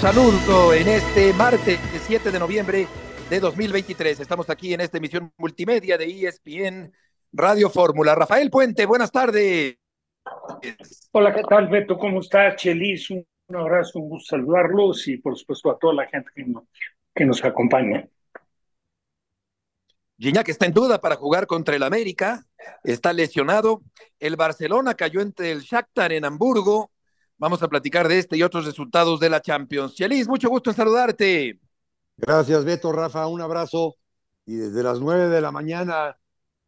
Saludo en este martes 7 de noviembre de 2023. Estamos aquí en esta emisión multimedia de ESPN Radio Fórmula. Rafael Puente, buenas tardes. Hola, ¿qué tal, Beto? ¿Cómo estás? Chelis, un, abrazo, un gusto saludarlos y por supuesto a toda la gente que, no, que nos acompaña. Gignac está en duda para jugar contra el América, está lesionado. El Barcelona cayó entre el Shakhtar en Hamburgo Vamos a platicar de este y otros resultados de la Champions. Chelis, mucho gusto en saludarte. Gracias, Beto, Rafa, un abrazo. Y desde las nueve de la mañana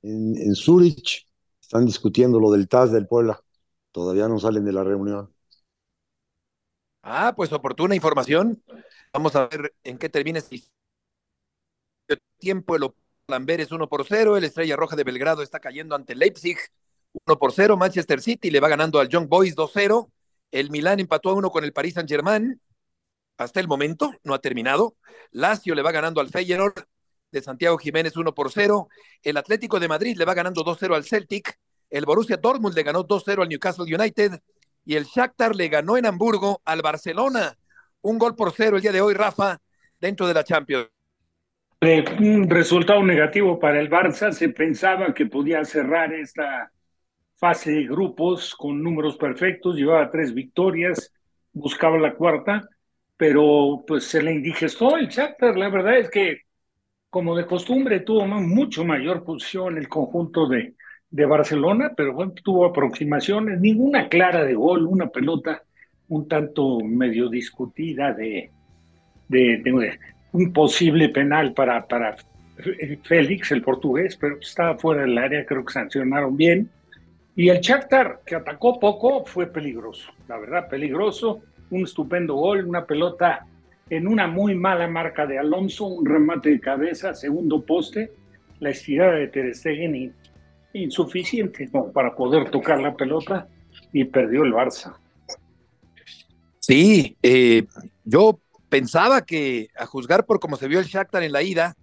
en, en Zurich están discutiendo lo del TAS del Puebla. Todavía no salen de la reunión. Ah, pues oportuna información. Vamos a ver en qué termina este tiempo. El Lamberes 1 por 0. El Estrella Roja de Belgrado está cayendo ante Leipzig 1 por 0. Manchester City le va ganando al Young Boys 2-0. El Milán empató a uno con el Paris Saint-Germain. Hasta el momento no ha terminado. Lazio le va ganando al Feyenoord de Santiago Jiménez 1 por 0. El Atlético de Madrid le va ganando 2-0 al Celtic. El Borussia Dortmund le ganó 2-0 al Newcastle United. Y el Shakhtar le ganó en Hamburgo al Barcelona. Un gol por cero el día de hoy, Rafa, dentro de la Champions. Eh, un resultado negativo para el Barça. Se pensaba que podía cerrar esta fase de grupos con números perfectos, llevaba tres victorias, buscaba la cuarta, pero pues se le indigestó el Shakhtar. La verdad es que, como de costumbre, tuvo mucho mayor posición el conjunto de, Barcelona, pero bueno, tuvo aproximaciones, ninguna clara de gol, una pelota un tanto medio discutida de un posible penal para, para Félix, el portugués, pero estaba fuera del área, creo que sancionaron bien y el Shakhtar, que atacó poco, fue peligroso, la verdad, peligroso. Un estupendo gol, una pelota en una muy mala marca de Alonso, un remate de cabeza, segundo poste, la estirada de Ter Stegen insuficiente para poder tocar la pelota y perdió el Barça. Sí, eh, yo pensaba que a juzgar por cómo se vio el Shakhtar en la ida,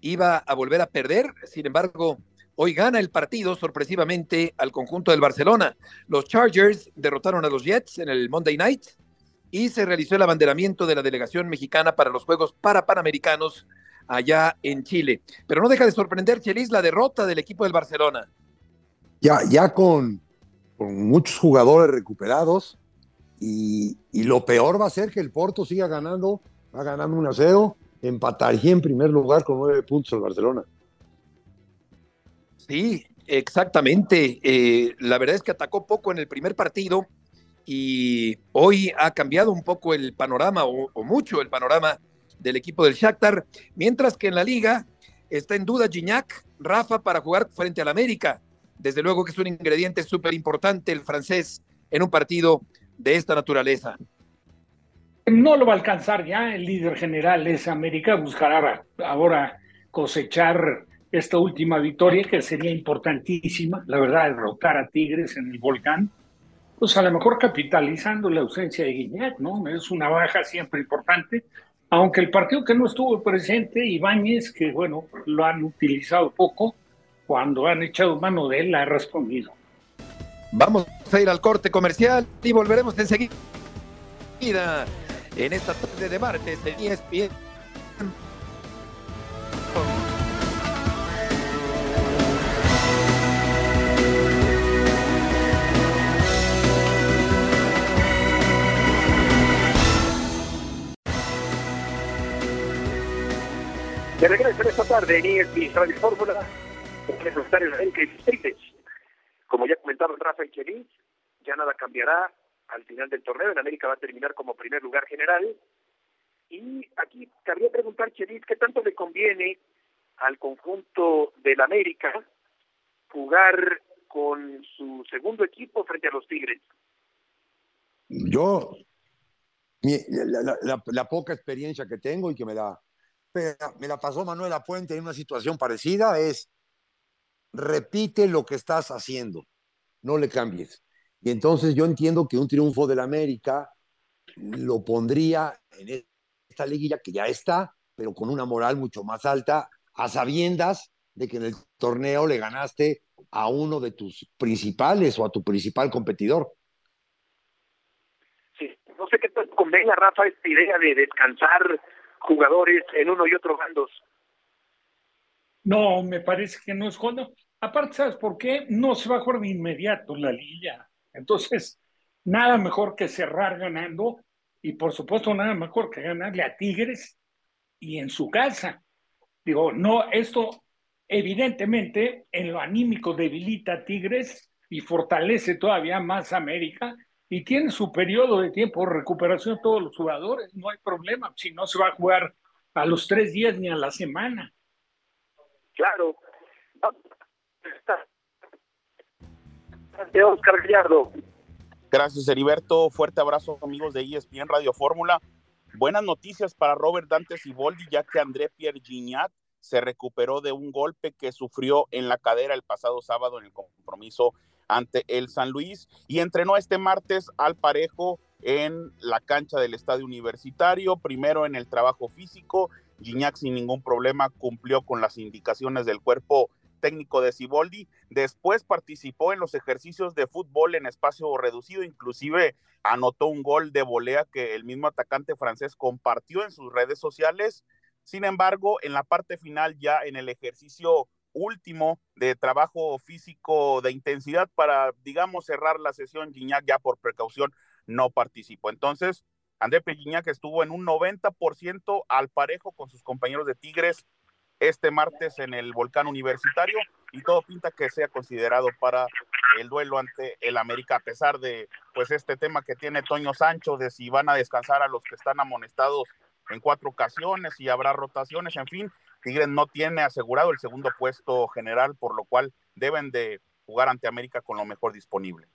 iba a volver a perder, sin embargo, Hoy gana el partido sorpresivamente al conjunto del Barcelona. Los Chargers derrotaron a los Jets en el Monday Night y se realizó el abanderamiento de la delegación mexicana para los Juegos para Panamericanos allá en Chile. Pero no deja de sorprender, Chelis, la derrota del equipo del Barcelona. Ya, ya con, con muchos jugadores recuperados y, y, lo peor va a ser que el Porto siga ganando, va ganando un a 0, empataría en primer lugar con nueve puntos el Barcelona. Sí, exactamente. Eh, la verdad es que atacó poco en el primer partido y hoy ha cambiado un poco el panorama o, mucho el panorama del equipo del Shakhtar, mientras que en la liga está en duda Gignac, Rafa para jugar frente al América. Desde luego que es un ingrediente súper importante el francés en un partido de esta naturaleza. No lo va a alcanzar ya, el líder general es América, buscará ahora cosechar esta última victoria, que sería importantísima, la verdad, derrotar a Tigres en el volcán, pues a lo mejor capitalizando la ausencia de Guiñac, ¿no? Es una baja siempre importante, aunque el partido que no estuvo presente, Ibáñez, que bueno, lo han utilizado poco, cuando han echado mano de él, ha respondido. Vamos a ir al corte comercial y volveremos enseguida en esta tarde de martes en ESPN De regreso en esta tarde en ESPN Radio Fórmula, con el América y Como ya comentaron Rafa y ya nada cambiará al final del torneo. En América va a terminar como primer lugar general. Y aquí cabría preguntar, Chelis, ¿qué tanto le conviene al conjunto del América jugar con su segundo equipo frente a los Tigres? Yo, la, poca experiencia que tengo y que me la, me la pasó Manuel Apuente en una situación parecida es repite lo que estás haciendo, no le cambies. Y entonces yo entiendo que un triunfo del América lo pondría en esta liguilla que ya está, pero con una moral mucho más alta, a sabiendas de que en el torneo le ganaste a uno de tus principales o a tu principal competidor. Sí, no sé qué tal convenga, Rafa, esta idea de descansar jugadores en uno y otro bandos. No, me parece que no es cuando. Aparte, ¿sabes por qué? No se va a jugar de inmediato la liguilla. Entonces, nada mejor que cerrar ganando y por supuesto nada mejor que ganarle a Tigres y en su casa. Digo, no, esto evidentemente en lo anímico debilita a Tigres y fortalece todavía más a América y tiene su periodo de tiempo de recuperación todos los jugadores, no hay problema, si no se va a jugar a los tres días ni a la semana. Claro. Oscar Gallardo. Gracias, Heriberto. Fuerte abrazo, amigos de ESPN Radio Fórmula. Buenas noticias para Robert Dante Siboldi, ya que André Pierre Gignac se recuperó de un golpe que sufrió en la cadera el pasado sábado en el compromiso ante el San Luis y entrenó este martes al parejo en la cancha del estadio universitario, primero en el trabajo físico. Gignac sin ningún problema cumplió con las indicaciones del cuerpo técnico de Ciboldi. Después participó en los ejercicios de fútbol en espacio reducido, inclusive anotó un gol de volea que el mismo atacante francés compartió en sus redes sociales. Sin embargo, en la parte final, ya en el ejercicio último de trabajo físico de intensidad para, digamos, cerrar la sesión, Gignac ya por precaución no participó. Entonces, André Gignac estuvo en un 90% al parejo con sus compañeros de Tigres este martes en el Volcán Universitario y todo pinta que sea considerado para el duelo ante el América, a pesar de pues este tema que tiene Toño Sancho de si van a descansar a los que están amonestados en cuatro ocasiones y habrá rotaciones, en fin, Tigres no tiene asegurado el segundo puesto general, por lo cual deben de jugar ante América con lo mejor disponible.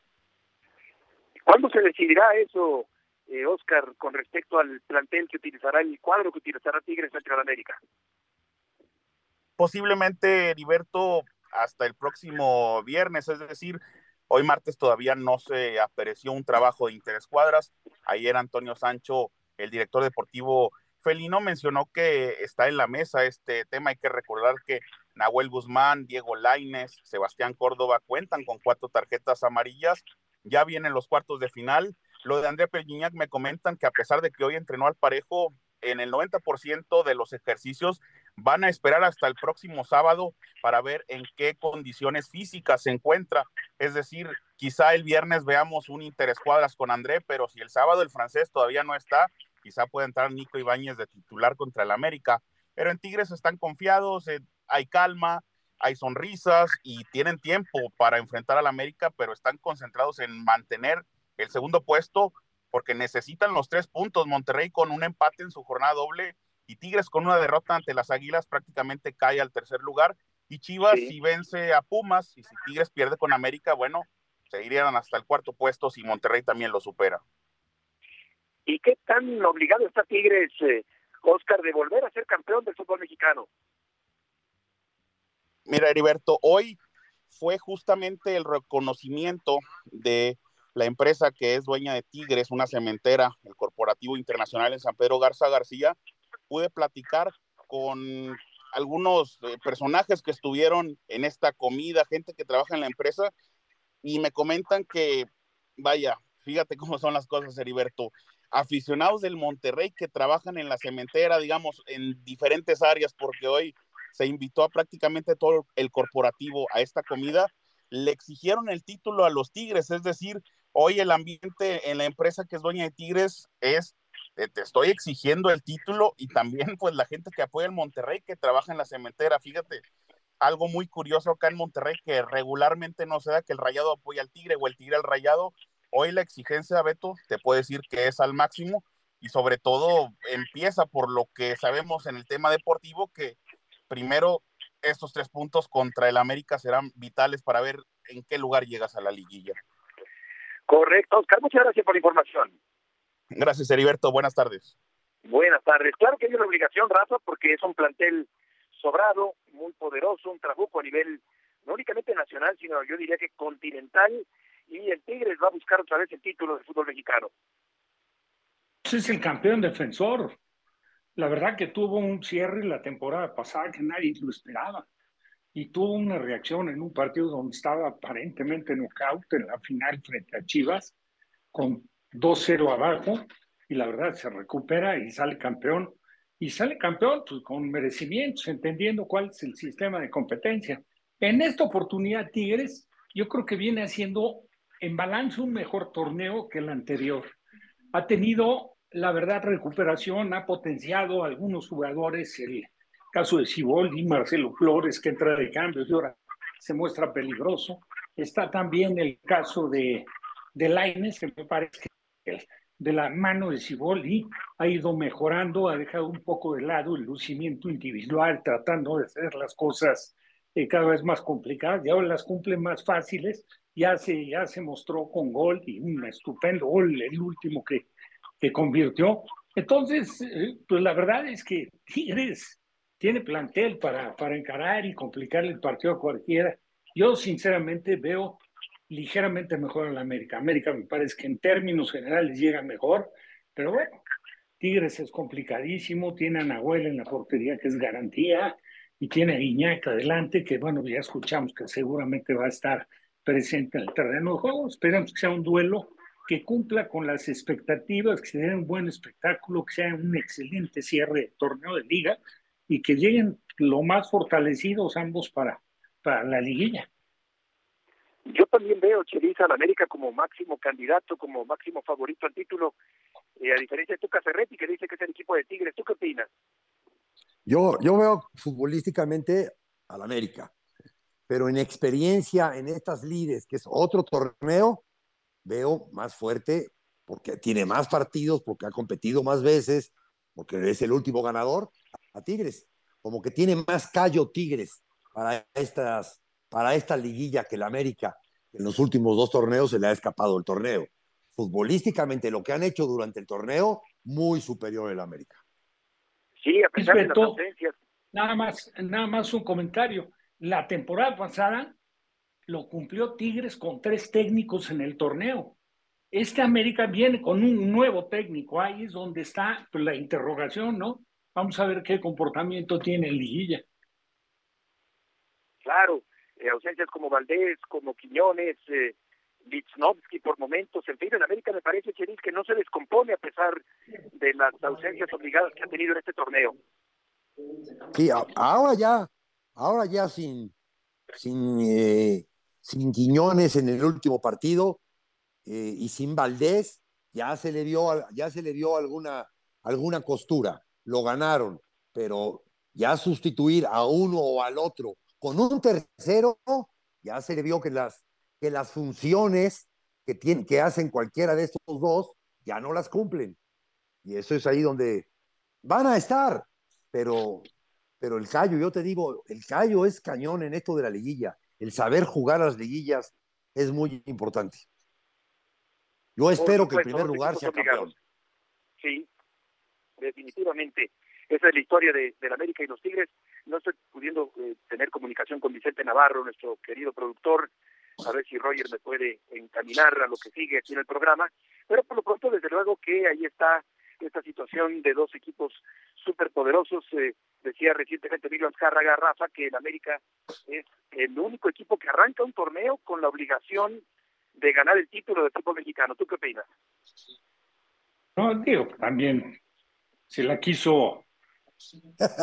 ¿Cuándo se decidirá eso, eh, Oscar, con respecto al plantel que utilizará, el cuadro que utilizará Tigres ante América? posiblemente, Heriberto, hasta el próximo viernes, es decir, hoy martes todavía no se apareció un trabajo de interescuadras. Ayer Antonio Sancho, el director deportivo Felino, mencionó que está en la mesa este tema. Hay que recordar que Nahuel Guzmán, Diego Laines, Sebastián Córdoba cuentan con cuatro tarjetas amarillas. Ya vienen los cuartos de final. Lo de André Pelliñac me comentan que a pesar de que hoy entrenó al parejo, en el 90% de los ejercicios van a esperar hasta el próximo sábado para ver en qué condiciones físicas se encuentra. Es decir, quizá el viernes veamos un interescuadras con André, pero si el sábado el francés todavía no está, quizá pueda entrar Nico Ibáñez de titular contra el América. Pero en Tigres están confiados, eh, hay calma, hay sonrisas y tienen tiempo para enfrentar al América, pero están concentrados en mantener el segundo puesto porque necesitan los tres puntos. Monterrey con un empate en su jornada doble y Tigres con una derrota ante las Águilas prácticamente cae al tercer lugar. Y Chivas si vence a Pumas y si Tigres pierde con América, bueno, se irían hasta el cuarto puesto si Monterrey también lo supera. ¿Y qué tan obligado está Tigres, eh, Oscar, de volver a ser campeón del fútbol mexicano? Mira, Heriberto, hoy fue justamente el reconocimiento de la empresa que es dueña de Tigres, una cementera, el Corporativo Internacional en San Pedro Garza García, pude platicar con algunos eh, personajes que estuvieron en esta comida, gente que trabaja en la empresa, y me comentan que, vaya, fíjate cómo son las cosas, Heriberto, aficionados del Monterrey que trabajan en la cementera, digamos, en diferentes áreas, porque hoy se invitó a prácticamente todo el corporativo a esta comida, le exigieron el título a los Tigres, es decir, hoy el ambiente en la empresa que es dueña de Tigres es te, estoy exigiendo el título y también pues la gente que apoya el Monterrey que trabaja en la cementera, fíjate, algo muy curioso acá en Monterrey que regularmente no se da que el Rayado apoya al Tigre o el Tigre al Rayado, hoy la exigencia, Beto, te puedo decir que es al máximo y sobre todo empieza por lo que sabemos en el tema deportivo que primero estos tres puntos contra el América serán vitales para ver en qué lugar llegas a la liguilla. Correcto, Oscar, muchas gracias por la información. Gracias, Heriberto. Buenas tardes. Buenas tardes. Claro que hay una obligación, Rafa, porque es un plantel sobrado, muy poderoso, un trabuco a nivel no únicamente nacional, sino yo diría que continental, y el Tigres va a buscar otra vez el título de fútbol mexicano. Es el campeón defensor. La verdad que tuvo un cierre la temporada pasada que nadie lo esperaba. Y tuvo una reacción en un partido donde estaba aparentemente knockout en la final frente a Chivas, con 2-0 abajo, y la verdad se recupera y sale campeón. Y sale campeón pues, con merecimientos, entendiendo cuál es el sistema de competencia. En esta oportunidad, Tigres, yo creo que viene haciendo en balance un mejor torneo que el anterior. Ha tenido, la verdad, recuperación, ha potenciado a algunos jugadores, el caso de y Marcelo Flores, que entra de cambio y ahora se muestra peligroso. Está también el caso de, de Laines, que me parece que de la mano de Ciboldi ha ido mejorando, ha dejado un poco de lado el lucimiento individual, tratando de hacer las cosas eh, cada vez más complicadas, y ahora las cumple más fáciles, ya se, ya se mostró con gol y un estupendo gol, el último que, que convirtió. Entonces, eh, pues la verdad es que Tigres tiene plantel para, para encarar y complicarle el partido a cualquiera. Yo sinceramente veo ligeramente mejor a la América. América me parece que en términos generales llega mejor, pero bueno, Tigres es complicadísimo, tiene a Nahuel en la portería que es garantía y tiene a Iñak adelante que bueno, ya escuchamos que seguramente va a estar presente en el terreno de juego. Esperamos que sea un duelo que cumpla con las expectativas, que sea un buen espectáculo, que sea un excelente cierre de torneo de liga y que lleguen lo más fortalecidos ambos para, para la liguilla. Yo también veo Cheriza al América como máximo candidato, como máximo favorito al título, eh, a diferencia de Tuca Ferretti, que dice que es el equipo de Tigres. ¿Tú qué opinas? Yo, yo veo futbolísticamente al América, pero en experiencia en estas lides, que es otro torneo, veo más fuerte porque tiene más partidos, porque ha competido más veces, porque es el último ganador, a Tigres. Como que tiene más callo Tigres para estas para esta liguilla que el América en los últimos dos torneos se le ha escapado el torneo. Futbolísticamente lo que han hecho durante el torneo, muy superior el América. Sí, a pesar de las ausencias. Nada más, nada más un comentario. La temporada pasada lo cumplió Tigres con tres técnicos en el torneo. Este América viene con un nuevo técnico. Ahí es donde está pues, la interrogación, ¿no? Vamos a ver qué comportamiento tiene el Liguilla. Claro, eh, ausencias como Valdés, como Quiñones, eh, por momentos, en fin, en América me parece, que no se descompone a pesar de las ausencias obligadas que ha tenido en este torneo. Sí, ahora ya, ahora ya sin, sin, eh, sin Quiñones en el último partido eh, y sin Valdés, ya se le dio, ya se le dio alguna, alguna costura, lo ganaron, pero ya sustituir a uno o al otro con un tercero, ya se le vio que las, que las funciones que, tienen, que hacen cualquiera de estos dos ya no las cumplen. Y eso es ahí donde van a estar, pero, pero el callo, yo te digo, el callo es cañón en esto de la liguilla. El saber jugar las liguillas es muy importante. Yo espero que en primer lugar sea campeón. Sí, definitivamente. Esa es la historia de, la América y los Tigres. No estoy pudiendo eh, tener comunicación con Vicente Navarro, nuestro querido productor, a ver si Roger me puede encaminar a lo que sigue aquí en el programa. Pero por lo pronto, desde luego que ahí está esta situación de dos equipos súper poderosos. Eh, decía recientemente Emilio Azcárraga Rafa que el América es el único equipo que arranca un torneo con la obligación de ganar el título de fútbol mexicano. ¿Tú qué opinas? No, digo, también se la quiso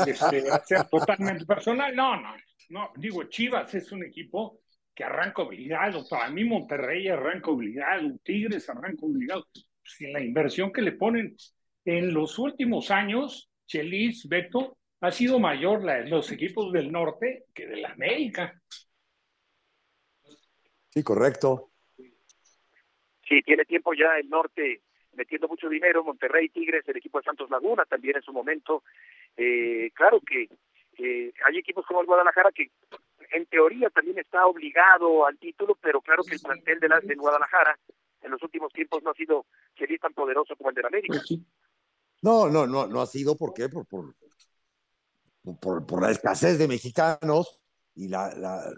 este, totalmente personal. No, no, no. Digo, Chivas es un equipo que arranca obligado. Para mí, Monterrey arranca obligado. Tigres arranca obligado. Sin la inversión que le ponen en los últimos años, Chelis, Beto, ha sido mayor la de los equipos del norte que de la América. Sí, correcto. Sí, tiene tiempo ya el norte metiendo mucho dinero, Monterrey, Tigres, el equipo de Santos Laguna también en su momento. Eh, claro que eh, hay equipos como el Guadalajara que en teoría también está obligado al título, pero claro que el plantel de, la, de Guadalajara en los últimos tiempos no ha sido Chelis tan poderoso como el del América. Pues no, no, no, no ha sido, ¿por qué? Por, por, por, la escasez de mexicanos y la, la,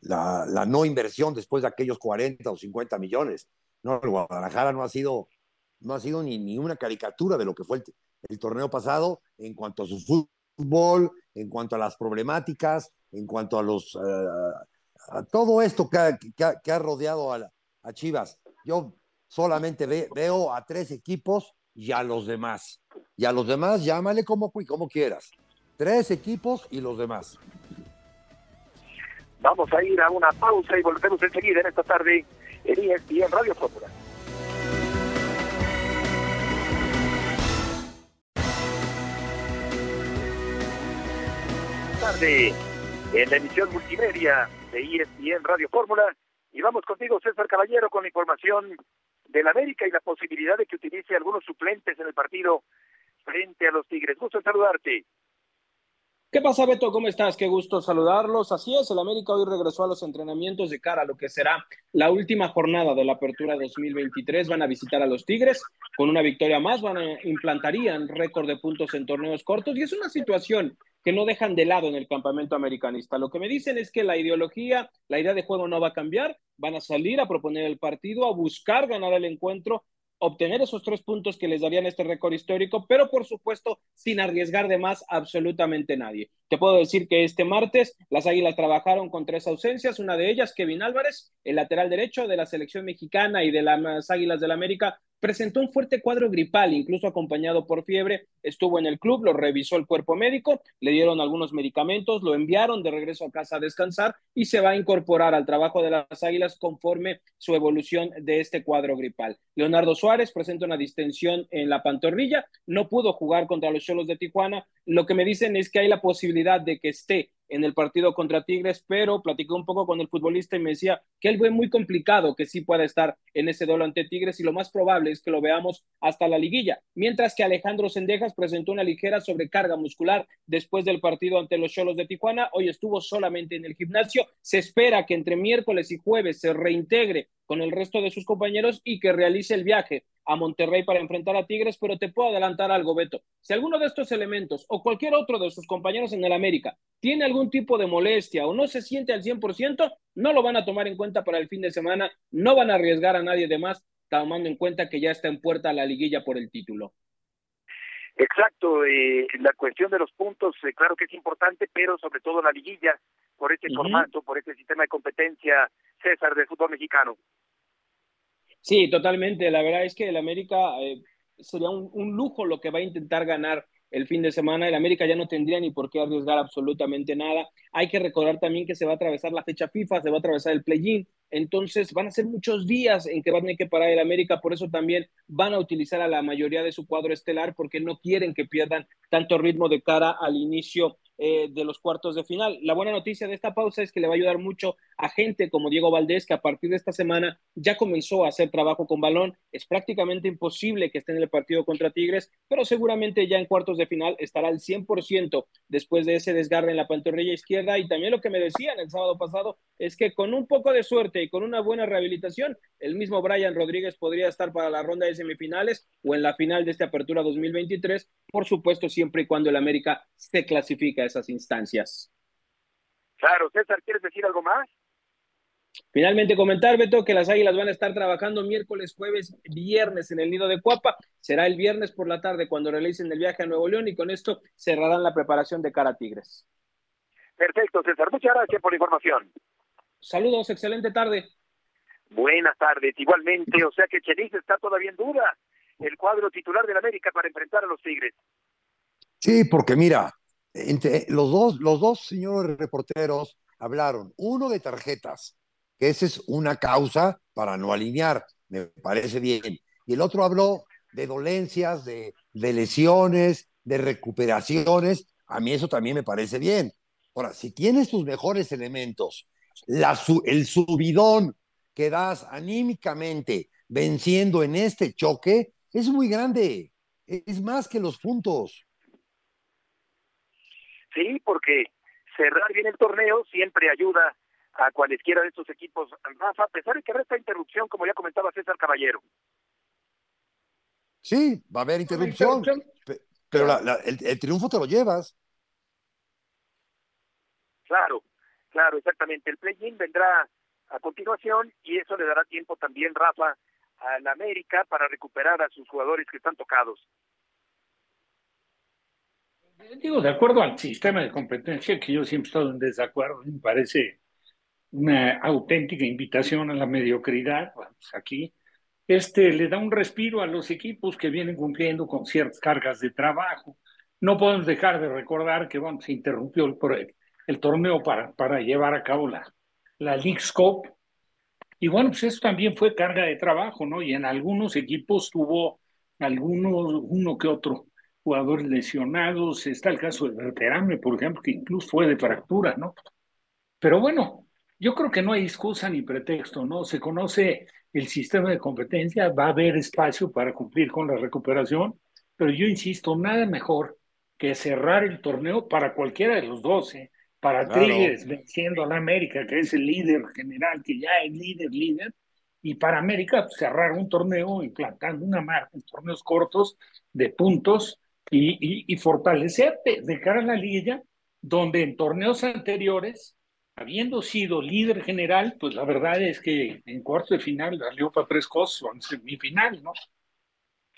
la, la, no inversión después de aquellos 40 o 50 millones. No, el Guadalajara no ha sido, no ha sido ni, ni una caricatura de lo que fue el, torneo pasado en cuanto a su fútbol, en cuanto a las problemáticas, en cuanto a los uh, a todo esto que ha, que ha, rodeado a, a, Chivas. Yo solamente ve, veo a tres equipos y a los demás. Y a los demás, llámale como, como quieras. Tres equipos y los demás. Vamos a ir a una pausa y volvemos enseguida en esta tarde en ESPN Radio Fórmula. tarde en la emisión multimedia de ESPN Radio Fórmula. Y vamos contigo, César Caballero, con la información del América y la posibilidad de que utilice algunos suplentes en el partido frente a los Tigres. Gusto saludarte. ¿Qué pasa, Beto? ¿Cómo estás? Qué gusto saludarlos. Así es, el América hoy regresó a los entrenamientos de cara a lo que será la última jornada de la Apertura 2023. Van a visitar a los Tigres. Con una victoria más, van a, implantarían récord de puntos en torneos cortos. Y es una situación que no dejan de lado en el campamento americanista. Lo que me dicen es que la ideología, la idea de juego no va a cambiar. Van a salir a proponer el partido, a buscar ganar el encuentro obtener esos tres puntos que les darían este récord histórico, pero por supuesto sin arriesgar de más absolutamente nadie. Te puedo decir que este martes las Águilas trabajaron con tres ausencias, una de ellas Kevin Álvarez, el lateral derecho de la selección mexicana y de las Águilas del América, presentó un fuerte cuadro gripal, incluso acompañado por fiebre, estuvo en el club, lo revisó el cuerpo médico, le dieron algunos medicamentos, lo enviaron de regreso a casa a descansar y se va a incorporar al trabajo de las Águilas conforme su evolución de este cuadro gripal. Leonardo Suárez presenta una distensión en la pantorrilla, no pudo jugar contra los Cholos de Tijuana, lo que me dicen es que hay la posibilidad de que esté en el partido contra Tigres, pero platicé un poco con el futbolista y me decía que él ve muy complicado que sí pueda estar en ese duelo ante Tigres y lo más probable es que lo veamos hasta la liguilla. Mientras que Alejandro Sendejas presentó una ligera sobrecarga muscular después del partido ante los Cholos de Tijuana, hoy estuvo solamente en el gimnasio, se espera que entre miércoles y jueves se reintegre con el resto de sus compañeros y que realice el viaje a Monterrey para enfrentar a Tigres, pero te puedo adelantar algo, Beto. Si alguno de estos elementos o cualquier otro de sus compañeros en el América tiene algún tipo de molestia o no se siente al 100%, no lo van a tomar en cuenta para el fin de semana, no van a arriesgar a nadie de más, tomando en cuenta que ya está en puerta la liguilla por el título. Exacto, eh, la cuestión de los puntos, eh, claro que es importante, pero sobre todo la liguilla, por este uh -huh. formato, por este sistema de competencia, César, del fútbol mexicano. Sí, totalmente. La verdad es que el América eh, sería un, lujo lo que va a intentar ganar el fin de semana. El América ya no tendría ni por qué arriesgar absolutamente nada. Hay que recordar también que se va a atravesar la fecha FIFA, se va a atravesar el play-in. Entonces van a ser muchos días en que van a tener que parar el América, por eso también van a utilizar a la mayoría de su cuadro estelar porque no quieren que pierdan tanto ritmo de cara al inicio eh, de los cuartos de final. La buena noticia de esta pausa es que le va a ayudar mucho a gente como Diego Valdés, que a partir de esta semana ya comenzó a hacer trabajo con balón. Es prácticamente imposible que esté en el partido contra Tigres, pero seguramente ya en cuartos de final estará al 100% después de ese desgarre en la pantorrilla izquierda. Y también lo que me decían el sábado pasado es que con un poco de suerte y con una buena rehabilitación, el mismo Brian Rodríguez podría estar para la ronda de semifinales o en la final de esta apertura 2023, por supuesto siempre y cuando el América se clasifica a esas instancias. Claro, César, ¿quieres decir algo más? Finalmente comentar, Beto, que las Águilas van a estar trabajando miércoles, jueves, viernes en el nido de Cuapa. Será el viernes por la tarde cuando realicen el viaje a Nuevo León y con esto cerrarán la preparación de cara a Tigres. Perfecto, César. Muchas gracias por la información. Saludos, excelente tarde. Buenas tardes, igualmente. O sea que Chelis está todavía en duda el cuadro titular del América para enfrentar a los Tigres. Sí, porque mira, entre los dos, los dos señores reporteros hablaron, uno de tarjetas, esa es una causa para no alinear, me parece bien, y el otro habló de dolencias, de, lesiones, de recuperaciones, a mí eso también me parece bien. Ahora, si tienes tus mejores elementos, el subidón que das anímicamente venciendo en este choque es muy grande, es más que los puntos. Sí, porque cerrar bien el torneo siempre ayuda a cualesquiera de estos equipos, Rafa, a pesar de que resta interrupción, como ya comentaba César Caballero. Sí, va a haber interrupción, pero el, triunfo te lo llevas. Claro, claro, exactamente. El play-in vendrá a continuación y eso le dará tiempo también, Rafa, a la América para recuperar a sus jugadores que están tocados. Digo, de acuerdo al sistema de competencia, que yo siempre he estado en desacuerdo, me parece una auténtica invitación a la mediocridad. Pues aquí este le da un respiro a los equipos que vienen cumpliendo con ciertas cargas de trabajo. No podemos dejar de recordar que bueno, se interrumpió el, el torneo para, para llevar a cabo la, la League Scope. Y bueno, pues eso también fue carga de trabajo, ¿no? Y en algunos equipos tuvo algunos, uno que otro jugadores lesionados. Está el caso de Berterame, por ejemplo, que incluso fue de fractura, ¿no? Pero bueno, yo creo que no hay excusa ni pretexto, ¿no? Se conoce el sistema de competencia, va a haber espacio para cumplir con la recuperación, pero yo insisto, nada mejor que cerrar el torneo para cualquiera de los dos, ¿eh? para Tigres venciendo a la América, que es el líder general, que ya es líder, líder, y para América pues, cerrar un torneo implantando una marca en torneos cortos de puntos y, y, fortalecerte de cara a la liga, donde en torneos anteriores, habiendo sido líder general, pues la verdad es que en cuarto de final salió para tres cosas, en semifinal, ¿no?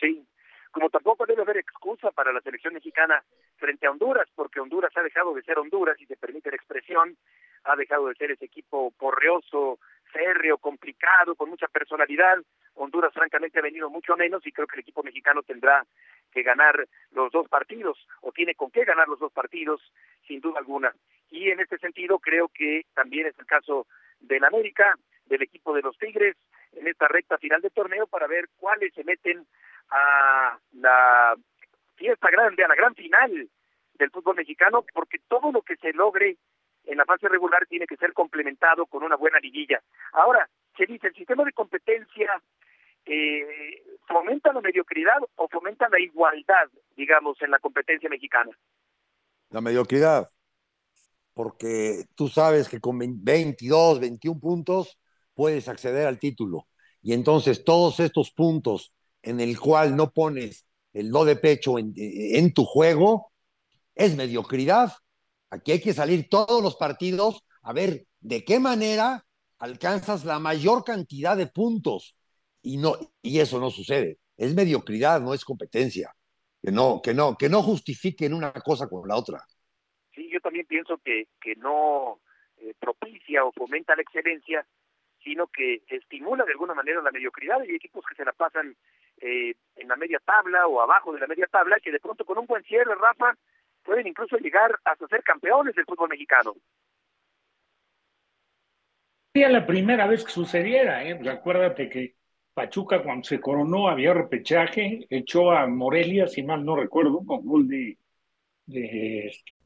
Sí, como tampoco debe haber excusa para la selección mexicana frente a Honduras, porque Honduras ha dejado de ser Honduras, y se permite la expresión, ha dejado de ser ese equipo porreoso, férreo, complicado, con mucha personalidad. Honduras francamente ha venido mucho menos y creo que el equipo mexicano tendrá que ganar los dos partidos o tiene con qué ganar los dos partidos sin duda alguna. Y en este sentido creo que también es el caso del América, del equipo de los Tigres en esta recta final de torneo para ver cuáles se meten a la fiesta grande, a la gran final del fútbol mexicano, porque todo lo que se logre en la fase regular tiene que ser complementado con una buena liguilla. Ahora, se dice, el sistema de competencia eh, fomenta la mediocridad o fomenta la igualdad, digamos, en la competencia mexicana. La mediocridad, porque tú sabes que con 22, 21 puntos puedes acceder al título. Y entonces todos estos puntos en el cual no pones el do de pecho en, en tu juego, es mediocridad. Aquí hay que salir todos los partidos a ver de qué manera alcanzas la mayor cantidad de puntos. Y, no, y eso no sucede. Es mediocridad, no es competencia. Que no, que no, que no justifiquen una cosa con la otra. Sí, yo también pienso que, que no eh, propicia o fomenta la excelencia, sino que estimula de alguna manera la mediocridad. Hay equipos que se la pasan eh, en la media tabla o abajo de la media tabla, que de pronto con un buen cierre, Rafa, pueden incluso llegar hasta ser campeones del fútbol mexicano. Sería la primera vez que sucediera, ¿eh? Acuérdate que Pachuca cuando se coronó había repechaje, echó a Morelia, si mal no recuerdo, con gol de...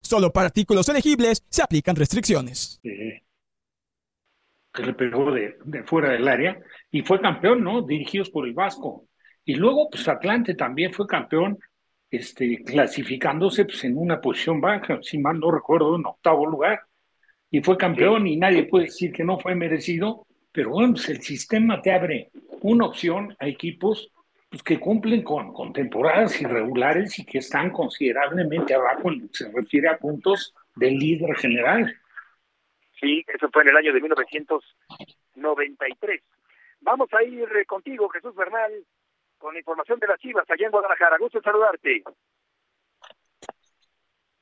Solo para artículos elegibles se aplican restricciones. que le pegó de, de, fuera del área y fue campeón, ¿no? Dirigidos por el Vasco. Y luego, pues Atlante también fue campeón este, clasificándose pues, en una posición baja, si mal no recuerdo, en octavo lugar, y fue campeón y nadie puede decir que no fue merecido, pero bueno, pues el sistema te abre una opción a equipos pues, que cumplen con, con temporadas irregulares y que están considerablemente abajo en lo que se refiere a puntos del líder general. Sí, eso fue en el año de 1993. Vamos a ir contigo, Jesús Bernal, con información de las Chivas allá en Guadalajara. Gusto en saludarte.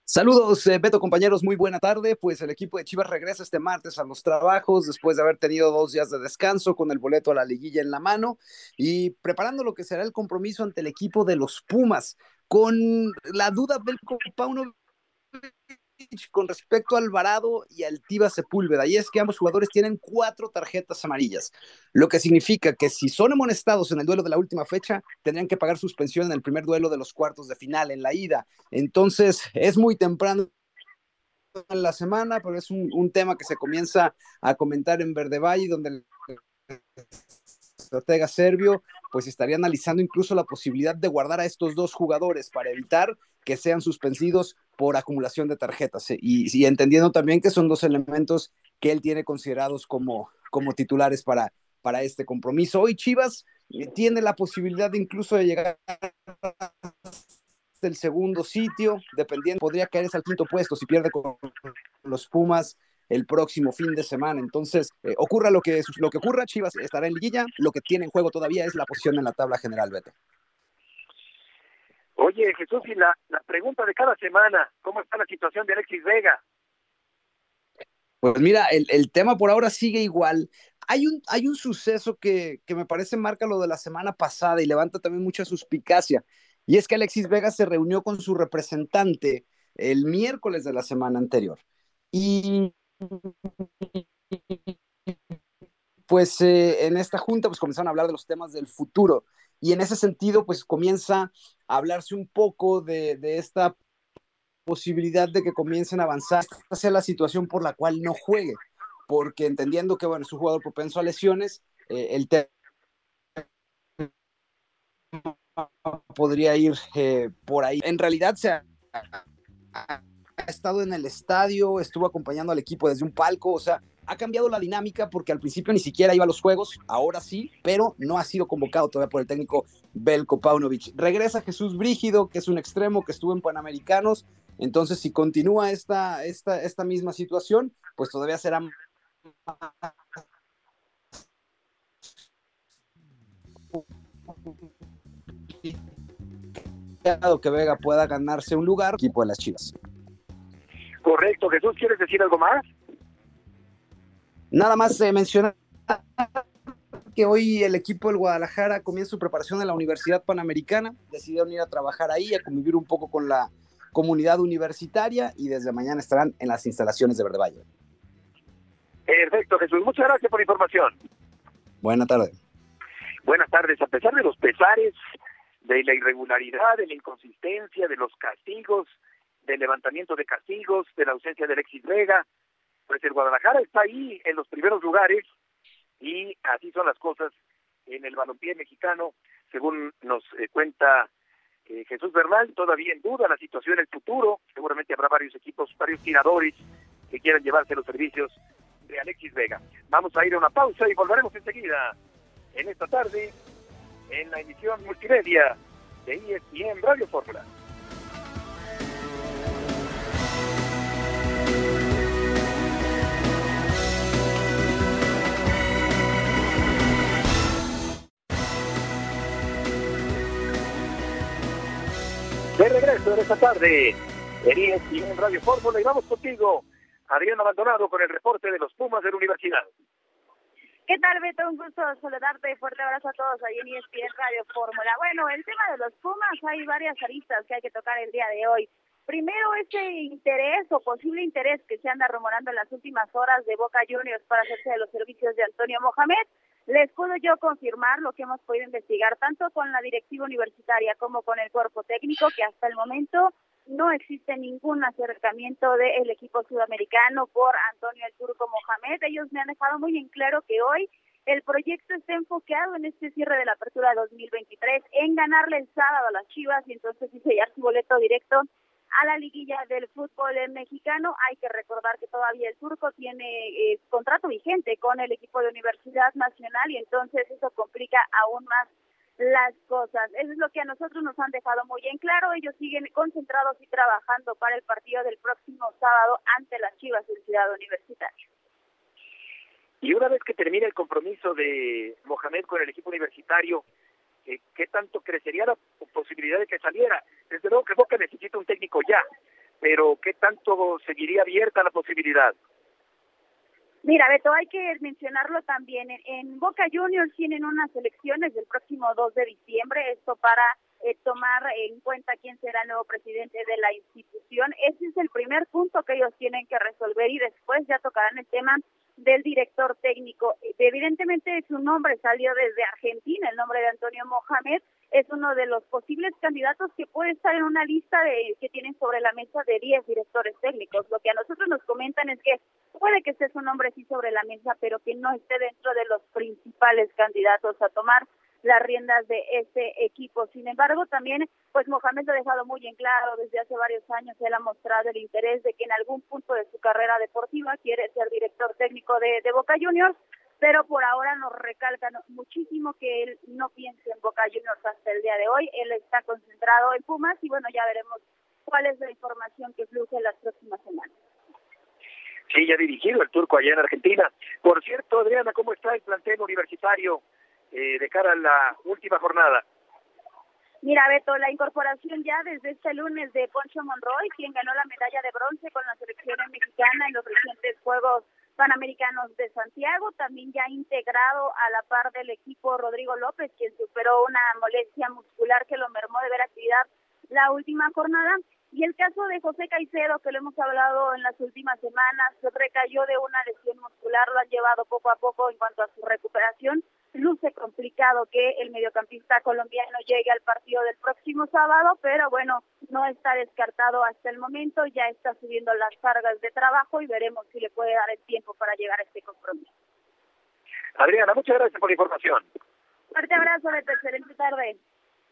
Saludos, eh, Beto, compañeros, muy buena tarde. Pues el equipo de Chivas regresa este martes a los trabajos después de haber tenido dos días de descanso con el boleto a la liguilla en la mano y preparando lo que será el compromiso ante el equipo de los Pumas. Con la duda del Paunovic con respecto a Alvarado y al Tiva Sepúlveda, y es que ambos jugadores tienen cuatro tarjetas amarillas, lo que significa que si son amonestados en el duelo de la última fecha, tendrían que pagar suspensión en el primer duelo de los cuartos de final, en la ida. Entonces, es muy temprano en la semana, pero es un, tema que se comienza a comentar en Verde Valle, donde el estratega serbio pues estaría analizando incluso la posibilidad de guardar a estos dos jugadores para evitar que sean suspendidos por acumulación de tarjetas y, entendiendo también que son dos elementos que él tiene considerados como, como titulares para, para este compromiso. Hoy Chivas eh, tiene la posibilidad de incluso de llegar el segundo sitio, dependiendo, podría caerse al quinto puesto si pierde con los Pumas el próximo fin de semana. Entonces, eh, ocurra lo que, lo que ocurra, Chivas estará en liguilla. Lo que tiene en juego todavía es la posición en la tabla general, Beto. Oye, Jesús, y la, la pregunta de cada semana, ¿cómo está la situación de Alexis Vega? Pues mira, el, el tema por ahora sigue igual. Hay un, hay un suceso que, que me parece marca lo de la semana pasada y levanta también mucha suspicacia. Y es que Alexis Vega se reunió con su representante el miércoles de la semana anterior. Y pues eh, en esta junta pues comenzaron a hablar de los temas del futuro y en ese sentido pues comienza a hablarse un poco de, de esta posibilidad de que comiencen a avanzar, sea la situación por la cual no juegue, porque entendiendo que bueno, es un jugador propenso a lesiones, eh, el tema podría ir eh, por ahí. En realidad se ha, ha, estado en el estadio, estuvo acompañando al equipo desde un palco, o sea, ha cambiado la dinámica porque al principio ni siquiera iba a los juegos, ahora sí, pero no ha sido convocado todavía por el técnico Belko Paunovic. Regresa Jesús Brígido, que es un extremo que estuvo en Panamericanos, entonces si continúa esta, esta, esta misma situación, pues todavía será que Vega pueda ganarse un lugar equipo de las Chivas. Correcto, Jesús, ¿quieres decir algo más? Nada más eh, mencionar que hoy el equipo del Guadalajara comienza su preparación en la Universidad Panamericana, decidieron ir a trabajar ahí, a convivir un poco con la comunidad universitaria y desde mañana estarán en las instalaciones de Verde Valle. Perfecto, Jesús, muchas gracias por la información. Buenas tardes. Buenas tardes, a pesar de los pesares, de la irregularidad, de la inconsistencia, de los castigos, del levantamiento de castigos, de la ausencia de Alexis Vega, pues el Guadalajara está ahí en los primeros lugares y así son las cosas en el balompié mexicano, según nos eh, cuenta eh, Jesús Bernal, todavía en duda la situación en el futuro, seguramente habrá varios equipos, varios tiradores que quieran llevarse los servicios de Alexis Vega. Vamos a ir a una pausa y volveremos enseguida en esta tarde en la emisión multimedia de ESPN Radio Fórmula. De regreso en esta tarde en ESPN Radio Fórmula y vamos contigo, Adrián Abandonado, con el reporte de los Pumas de la Universidad. ¿Qué tal, Beto? Un gusto saludarte. Fuerte abrazo a todos ahí en ESPN Radio Fórmula. Bueno, el tema de los Pumas, hay varias aristas que hay que tocar el día de hoy. Primero, ese interés o posible interés que se anda rumorando en las últimas horas de Boca Juniors para hacerse de los servicios de Antonio Mohamed. Les puedo yo confirmar lo que hemos podido investigar tanto con la directiva universitaria como con el cuerpo técnico, que hasta el momento no existe ningún acercamiento del equipo sudamericano por Antonio el Turco Mohamed. Ellos me han dejado muy en claro que hoy el proyecto está enfocado en este cierre de la apertura 2023, en ganarle el sábado a las Chivas y entonces sellar su boleto directo a la liguilla del fútbol mexicano. Hay que recordar que todavía el turco tiene eh, contrato vigente con el equipo de Universidad Nacional y entonces eso complica aún más las cosas. Eso es lo que a nosotros nos han dejado muy en claro. Ellos siguen concentrados y trabajando para el partido del próximo sábado ante las Chivas del Ciudad Universitaria. Y una vez que termine el compromiso de Mohamed con el equipo universitario, eh, ¿qué tanto crecería la posibilidad de que saliera? Desde luego que Boca necesita un técnico ya, pero ¿qué tanto seguiría abierta la posibilidad? Mira, Beto, hay que mencionarlo también. En, en Boca Juniors tienen unas elecciones del próximo 2 de diciembre, esto para eh, tomar en cuenta quién será el nuevo presidente de la institución. Ese es el primer punto que ellos tienen que resolver y después ya tocarán el tema del director técnico. Evidentemente su nombre salió desde Argentina, el nombre de Antonio Mohamed es uno de los posibles candidatos que puede estar en una lista de que tienen sobre la mesa de 10 directores técnicos. Lo que a nosotros nos comentan es que puede que esté su nombre sí sobre la mesa, pero que no esté dentro de los principales candidatos a tomar las riendas de ese equipo. Sin embargo, también, pues Mohamed lo ha dejado muy en claro desde hace varios años, él ha mostrado el interés de que en algún punto de su carrera deportiva quiere ser director técnico de, Boca Juniors, pero por ahora nos recalcan muchísimo que él no piensa en Boca Juniors hasta el día de hoy, él está concentrado en Pumas y bueno, ya veremos cuál es la información que fluye en las próximas semanas. Sí, ya dirigido el turco allá en Argentina. Por cierto, Adriana, ¿cómo está el plantel universitario eh, de cara a la última jornada? Mira, Beto, la incorporación ya desde este lunes de Poncho Monroy, quien ganó la medalla de bronce con la selección mexicana en los recientes Juegos Panamericanos de Santiago, también ya integrado a la par del equipo Rodrigo López, quien superó una molestia muscular que lo mermó de ver actividad la última jornada. Y el caso de José Caicedo, que lo hemos hablado en las últimas semanas, recayó de una lesión muscular, lo han llevado poco a poco en cuanto a su recuperación. Luce complicado que el mediocampista colombiano llegue al partido del próximo sábado, pero bueno, no está descartado hasta el momento, ya está subiendo las cargas de trabajo y veremos si le puede dar el tiempo para llegar a este compromiso. Adriana, muchas gracias por la información. Fuerte abrazo, de excelente tarde.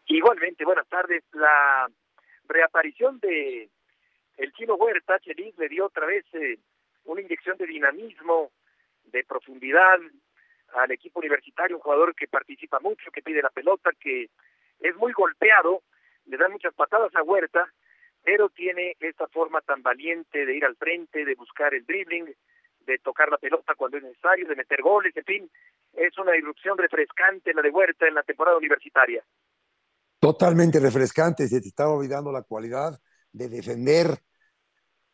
Igualmente, buenas tardes. La reaparición de el chino Huerta, Chelis, le dio otra vez eh, una inyección de dinamismo, de profundidad al equipo universitario, un jugador que participa mucho, que pide la pelota, que es muy golpeado, le dan muchas patadas a Huerta, pero tiene esta forma tan valiente de ir al frente, de buscar el dribbling, de tocar la pelota cuando es necesario, de meter goles, en fin, es una irrupción refrescante la de Huerta en la temporada universitaria. Totalmente refrescante, se te estaba olvidando la cualidad de defender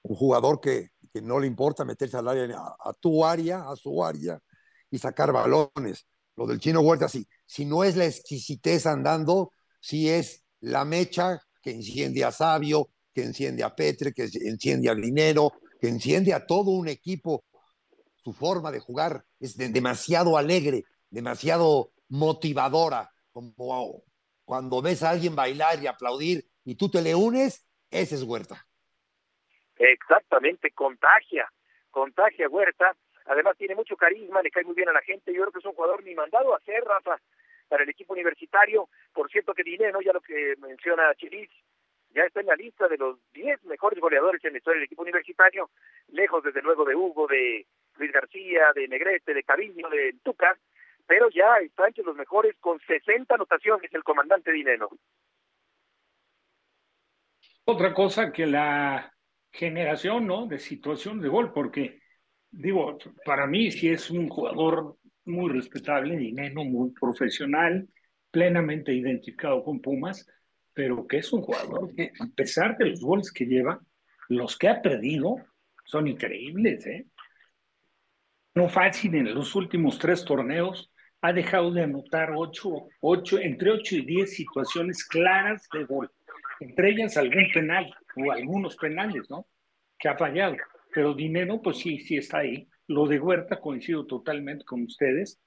un jugador que, que no le importa meterse al área, a, a, tu área, a su área y sacar balones. Lo del chino Huerta, sí, si no es la exquisitez andando, sí es la mecha que enciende a Sabio, que enciende a Petre, que enciende a Dinero, que enciende a todo un equipo. Su forma de jugar es de, demasiado alegre, demasiado motivadora, como cuando ves a alguien bailar y aplaudir y tú te le unes, ese es Huerta. Exactamente, contagia, contagia Huerta. Además tiene mucho carisma, le cae muy bien a la gente. Yo creo que es un jugador ni mandado a hacer, Rafa, para el equipo universitario. Por cierto que Dinero, ya lo que menciona Chilis, ya está en la lista de los 10 mejores goleadores en la historia del equipo universitario, lejos desde luego de Hugo, de Luis García, de Negrete, de Cariño, de Tuca, pero ya está entre los mejores con 60 anotaciones el comandante Dineno. Otra cosa que la generación, ¿no? De situación de gol, porque digo, para mí sí es un jugador muy respetable, Dineno, muy profesional, plenamente identificado con Pumas, pero que es un jugador que, a pesar de los goles que lleva, los que ha perdido son increíbles, ¿eh? No fácil en los últimos tres torneos, ha dejado de anotar ocho, ocho, entre 8 y 10 situaciones claras de gol, entre ellas algún penal o algunos penales, ¿no? Que ha fallado. Pero Dinero, pues sí, sí está ahí. Lo de Huerta coincido totalmente con ustedes.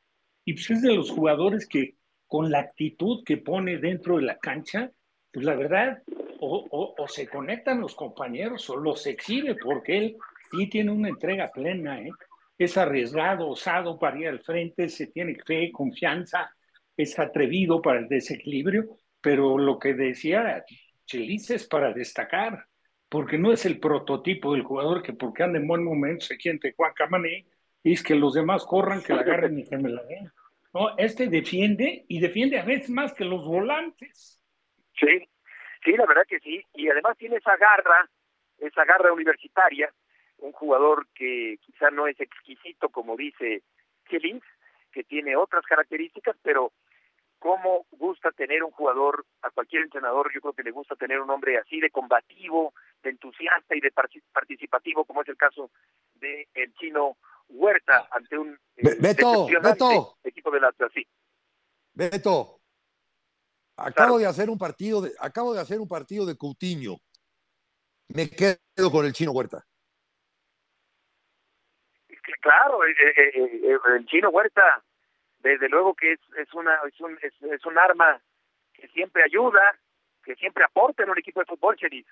Y pues es de los jugadores que con la actitud que pone dentro de la cancha, pues la verdad, o, o, o se conectan los compañeros o los exhibe, porque él sí tiene una entrega plena, ¿eh? es arriesgado, osado para ir al frente, se tiene fe, confianza, es atrevido para el desequilibrio, pero lo que decía Chelis es para destacar, porque no es el prototipo del jugador que porque anda en buen momento se siente Juan Camané y es que los demás corran, que la agarren y que me la den. No, este defiende y defiende a veces más que los volantes. Sí, sí, la verdad que sí, y además tiene esa garra, esa garra universitaria, un jugador que quizá no es exquisito como dice Kellins, que tiene otras características, pero cómo gusta tener un jugador, a cualquier entrenador yo creo que le gusta tener un hombre así de combativo, de entusiasta y de participativo, como es el caso de el chino Huerta ante un eh, Beto, Beto. equipo de la sí. Beto, acabo de hacer un partido de, acabo de hacer un partido de Coutinho. Me quedo con el chino Huerta. Claro, eh, eh, el chino Huerta desde luego que es, es una es un, es, un arma que siempre ayuda, que siempre aporta en un equipo de fútbol, Cheris.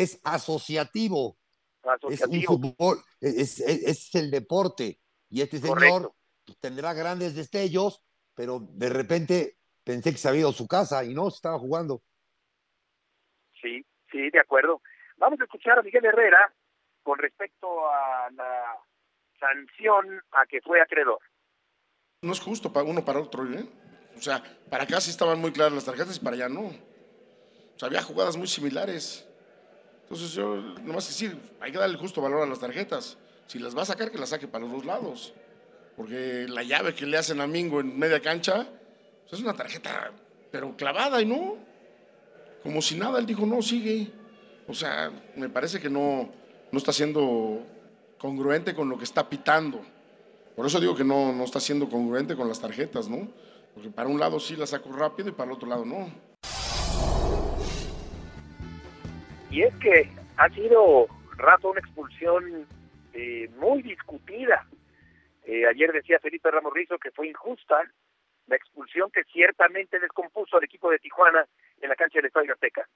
Es asociativo. asociativo. Es un fútbol, es, es, el deporte. Y este señor tendrá grandes destellos, pero de repente pensé que se había ido a su casa y no, estaba jugando. Sí, sí, de acuerdo. Vamos a escuchar a Miguel Herrera con respecto a la sanción a que fue acreedor. No es justo para uno para otro, ¿eh? O sea, para acá sí estaban muy claras las tarjetas y para allá no. O sea, había jugadas muy similares. Entonces yo, nomás decir, hay que darle justo valor a las tarjetas. Si las va a sacar, que las saque para los dos lados. Porque la llave que le hacen a Mingo en media cancha, pues, es una tarjeta, pero clavada y no. Como si nada, él dijo, no, sigue. O sea, me parece que no, no está siendo congruente con lo que está pitando. Por eso digo que no, no está siendo congruente con las tarjetas, ¿no? Porque para un lado sí la saco rápido y para el otro lado no. Y es que ha sido, Rafa, una expulsión eh, muy discutida. Eh, ayer decía Felipe Ramos Rizo que fue injusta la expulsión que ciertamente descompuso al equipo de Tijuana en la cancha del Estadio Azteca.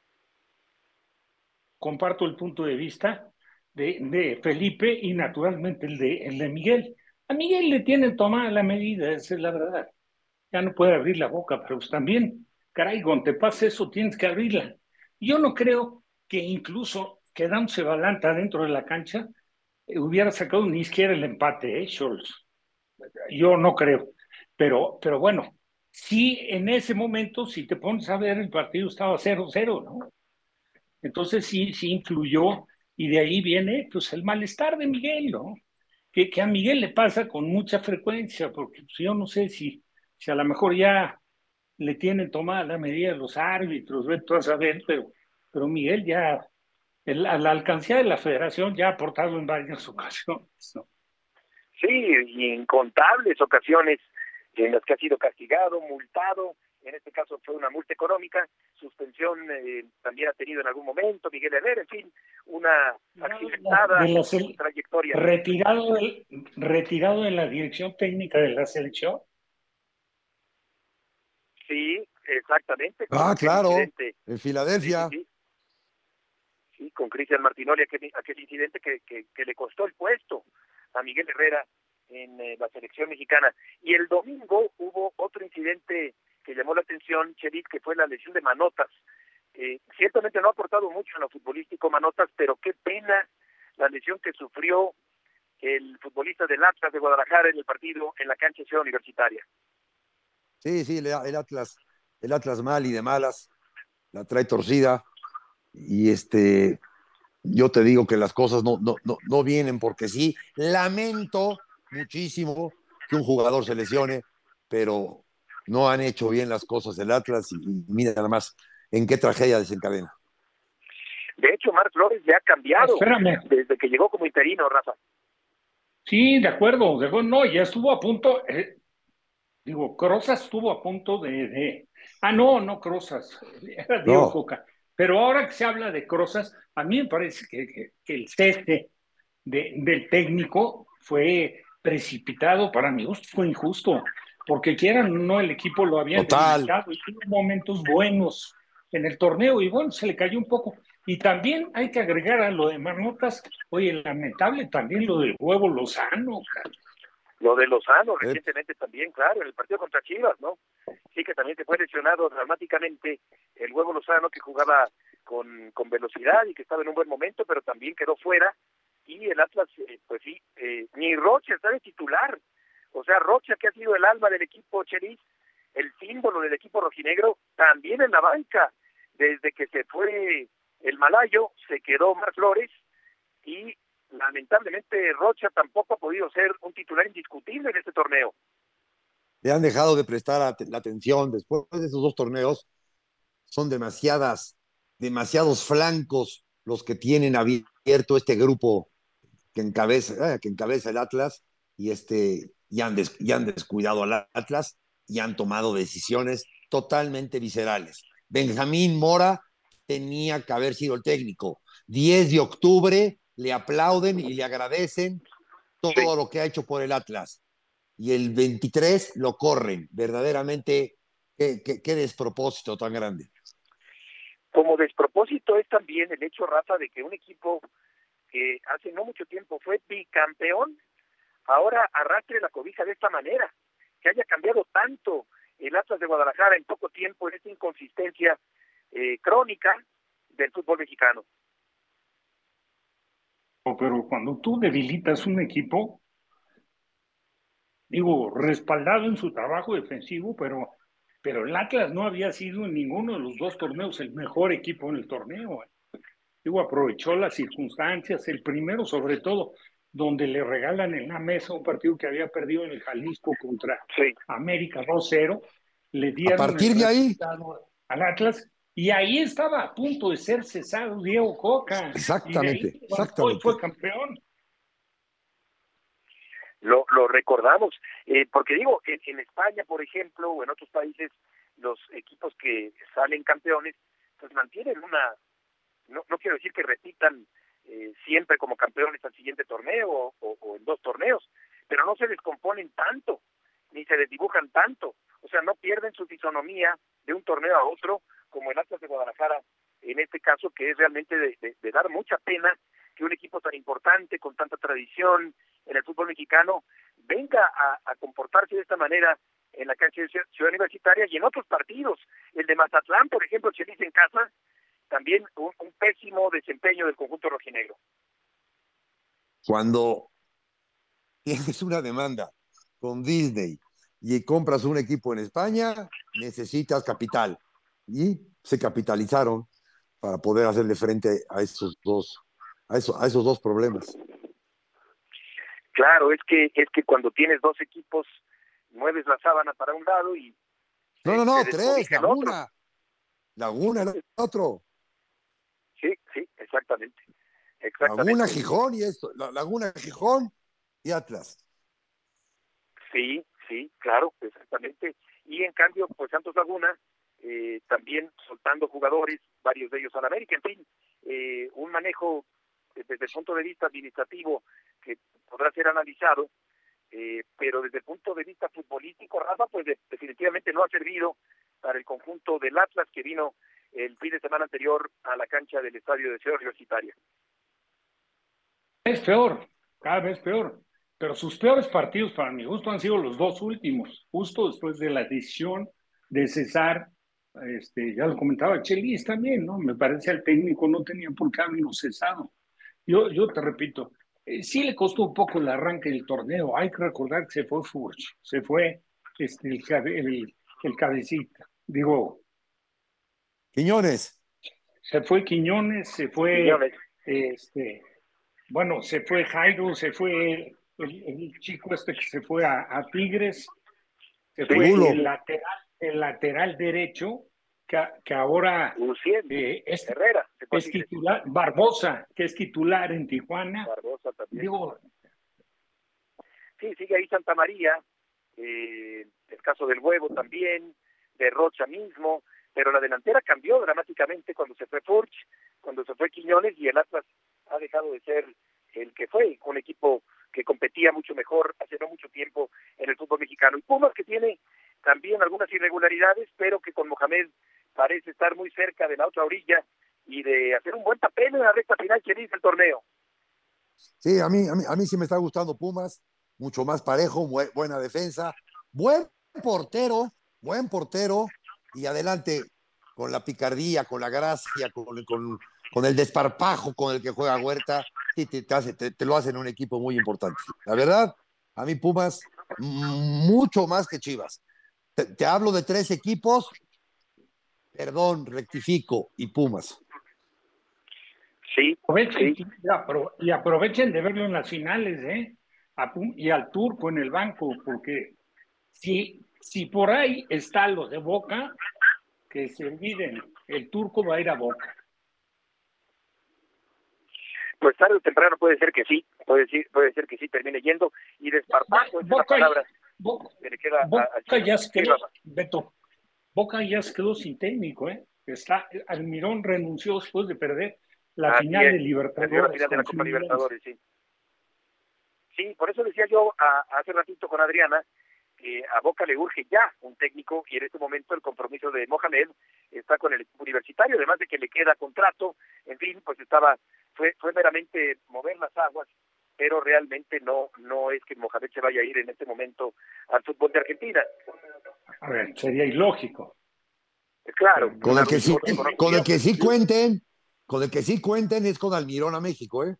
Comparto el punto de vista de, de Felipe y naturalmente el de, el de Miguel. A Miguel le tienen tomada la medida, esa es la verdad. Ya no puede abrir la boca, pero pues también, caray, cuando te pasa eso tienes que abrirla. Yo no creo que incluso quedándose Balanta dentro de la cancha eh, hubiera sacado ni siquiera el empate, ¿eh, Scholz? Yo no creo. Pero, pero bueno, sí, en ese momento, si te pones a ver, el partido estaba 0-0, ¿no? Entonces sí, sí influyó y de ahí viene pues el malestar de Miguel, ¿no? que, a Miguel le pasa con mucha frecuencia, porque pues, yo no sé si, si a lo mejor ya le tienen tomada la medida los árbitros, ve a saber, pero, pero Miguel ya, a la alcancía de la federación ya ha aportado en varias ocasiones. Sí, y incontables ocasiones en las que ha sido castigado, multado, en este caso fue una multa económica, suspensión eh, también ha tenido en algún momento Miguel Herrera, en fin, una accidentada trayectoria. Retirado retirado de la dirección técnica de la selección. Sí, exactamente. Ah, claro, en Filadelfia. Sí, con Cristian Martinoli, aquel, aquel incidente que, le costó el puesto a Miguel Herrera en eh, la selección mexicana. Y el domingo hubo otro incidente que llamó la atención, Cherit, que fue la lesión de Manotas. Eh, ciertamente no ha aportado mucho en lo futbolístico Manotas, pero qué pena la lesión que sufrió el futbolista del Atlas de Guadalajara en el partido en la cancha Ciudad Universitaria. Sí, sí, el, Atlas, el Atlas mal y de malas, la trae torcida y este, yo te digo que las cosas no, no, no, no vienen porque sí, lamento muchísimo que un jugador se lesione, pero no han hecho bien las cosas el Atlas y, mira nada más en qué tragedia desencadena. De hecho, Marc Flores ya ha cambiado desde que llegó como interino, Rafa. Sí, de acuerdo, de no, ya estuvo a punto, eh, digo, Crozas estuvo a punto de, ah, no, no Crozas, era Diego Coca. Pero ahora que se habla de Crozas, a mí me parece que, el cese de, del técnico fue precipitado, para mi gusto fue injusto porque quieran no, el equipo lo había necesitado y tuvo momentos buenos en el torneo y bueno, se le cayó un poco. Y también hay que agregar a lo de Manotas, oye, lamentable también lo del huevo Lozano, Lo de Lozano, recientemente también, claro, en el partido contra Chivas, ¿no? Sí, que también se fue lesionado dramáticamente el huevo Lozano, que jugaba con, con velocidad y que estaba en un buen momento, pero también quedó fuera. Y el Atlas, eh, pues sí, eh, ni Roche está de titular. O sea, Rocha, que ha sido el alma del equipo Cheris, el símbolo del equipo rojinegro, también en la banca. Desde que se fue el malayo, se quedó Mar Flores y lamentablemente Rocha tampoco ha podido ser un titular indiscutible en este torneo. le han dejado de prestar la atención después de esos dos torneos. Son demasiadas, demasiados flancos los que tienen abierto este grupo que encabeza, eh, que encabeza el Atlas y, este, y, han y han descuidado al Atlas y han tomado decisiones totalmente viscerales. Benjamín Mora tenía que haber sido el técnico. 10 de octubre le aplauden y le agradecen todo sí. lo que ha hecho por el Atlas. Y el 23 lo corren. Verdaderamente, qué, qué, qué despropósito tan grande. Como despropósito es también el hecho, Rafa, de que un equipo que hace no mucho tiempo fue bicampeón, ahora arrastre la cobija de esta manera, que haya cambiado tanto el Atlas de Guadalajara en poco tiempo en esta inconsistencia eh, crónica del fútbol mexicano. Pero cuando tú debilitas un equipo, digo, respaldado en su trabajo defensivo, pero, pero el Atlas no había sido en ninguno de los dos torneos el mejor equipo en el torneo. Digo, aprovechó las circunstancias, el primero sobre todo, donde le regalan en la mesa un partido que había perdido en el Jalisco contra sí. América 2-0, le dieron a partir de ahí al Atlas y ahí estaba a punto de ser cesado Diego Coca. Exactamente, y exactamente. Fue campeón. Lo, lo recordamos, eh, porque digo, en, en, España, por ejemplo, o en otros países, los equipos que salen campeones, pues mantienen una, no, no quiero decir que repitan eh, siempre como campeones al siguiente torneo o, o, o, en dos torneos, pero no se descomponen tanto, ni se desdibujan tanto, o sea, no pierden su fisonomía de un torneo a otro, como el Atlas de Guadalajara, en este caso, que es realmente de, dar mucha pena que un equipo tan importante, con tanta tradición en el fútbol mexicano, venga a, comportarse de esta manera en la cancha de Ciudad Universitaria y en otros partidos. El de Mazatlán, por ejemplo, Chelis en casa, también un, un, pésimo desempeño del conjunto rojinegro. Cuando tienes una demanda con Disney y compras un equipo en España, necesitas capital. Y se capitalizaron para poder hacerle frente a esos dos, a, eso, a esos dos problemas. Claro, es que, es que cuando tienes dos equipos, mueves la sábana para un lado y... No, no, no, tres, Laguna. Laguna el otro. Sí, sí, exactamente. exactamente. Laguna, Gijón y esto. Laguna, Gijón y Atlas. Sí, sí, claro, exactamente. Y en cambio, pues Santos Laguna, eh, también soltando jugadores, varios de ellos a la América, en fin, eh, un manejo desde el punto de vista administrativo que podrá ser analizado, eh, pero desde el punto de vista futbolístico, Rafa, pues de, definitivamente no ha servido para el conjunto del Atlas que vino el fin de semana anterior a la cancha del estadio de Ciudad Universitaria. Es peor, cada vez peor. Pero sus peores partidos, para mi gusto, han sido los dos últimos, justo después de la decisión de cesar, este, ya lo comentaba Chelis también, ¿no? Me parece al técnico no tenía por qué haberlo cesado. Yo, yo te repito, eh, sí le costó un poco el arranque del torneo. Hay que recordar que se fue Furch, se fue este, el, el, el cabecita, digo. Quiñones. Se fue Quiñones, se fue, Quiñones. este, bueno, se fue Jairo, se fue el, el, chico este que se fue a, a Tigres, se fue el lateral, el lateral derecho, que, que ahora eh, es, Herrera, es titular, Barbosa, que es titular en Tijuana. Barbosa también. Digo, sí, sigue ahí Santa María, eh, el caso del huevo también, de Rocha mismo, pero la delantera cambió dramáticamente cuando se fue Furch, cuando se fue Quiñones y el Atlas ha dejado de ser el que fue, un equipo que competía mucho mejor hace no mucho tiempo en el fútbol mexicano. Y Pumas que tiene también algunas irregularidades, pero que con Mohamed parece estar muy cerca de la otra orilla y de hacer un buen papel en la recta final que dice el torneo. Sí, a mí, a mí, a mí sí me está gustando Pumas, mucho más parejo, buena defensa, buen portero, buen portero, y adelante con la picardía, con la gracia, con, con, con el desparpajo con el que juega Huerta, y te, hace, te, lo hacen un equipo muy importante. La verdad, a mí Pumas, mucho más que Chivas. Te, te hablo de tres equipos, perdón, rectifico, y Pumas. Sí, aprovechen, sí. Y, aprovechen de verlo en las finales, ¿eh? y al turco en el banco, porque si, si por ahí está lo de Boca, que se olviden, el turco va a ir a Boca. Pues tarde o temprano puede ser que sí, puede, ser, puede ser que sí termine yendo y desparpajo es una Boca, palabra Boca, a- Boca chino. ya se quedó. Beto, Boca ya se quedó sin técnico, ¿eh? Está, Almirón renunció después de perder la Así final es, de Libertadores. la final de la con Copa Fluminense. Libertadores, sí. Sí, por eso decía yo a- hace ratito con Adriana que a Boca le urge ya un técnico y en este momento el compromiso de Mohamed está con el equipo universitario, además de que le queda contrato, en fin, pues estaba, fue, fue meramente mover las aguas, pero realmente no, no es que Mohamed se vaya a ir en este momento al fútbol de Argentina. A ver, sería ilógico. Claro. Con el que sí, con el que sí cuenten, con el que sí cuenten es con Almirón a México, ¿eh?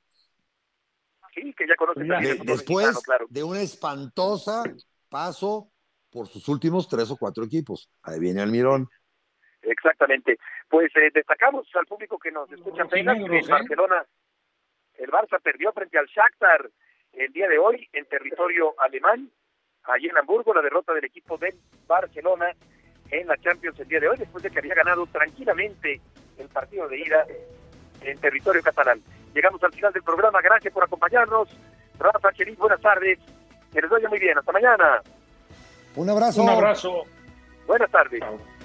Sí, que ya conoce Ya. también De- el fútbol después mexicano, claro. de una espantosa paso por sus últimos tres o cuatro equipos. Ahí viene Almirón. Exactamente. Pues eh, destacamos al público que nos escucha apenas que ¿eh? Barcelona, el Barça perdió frente al Shakhtar el día de hoy en territorio alemán, allí en Hamburgo, la derrota del equipo del Barcelona en la Champions el día de hoy, después de que había ganado tranquilamente el partido de ida en territorio catalán. Llegamos al final del programa, gracias por acompañarnos. Rafa Cheris, buenas tardes. Que les vaya muy bien, hasta mañana. Un abrazo. Un abrazo. Buenas tardes. Chao.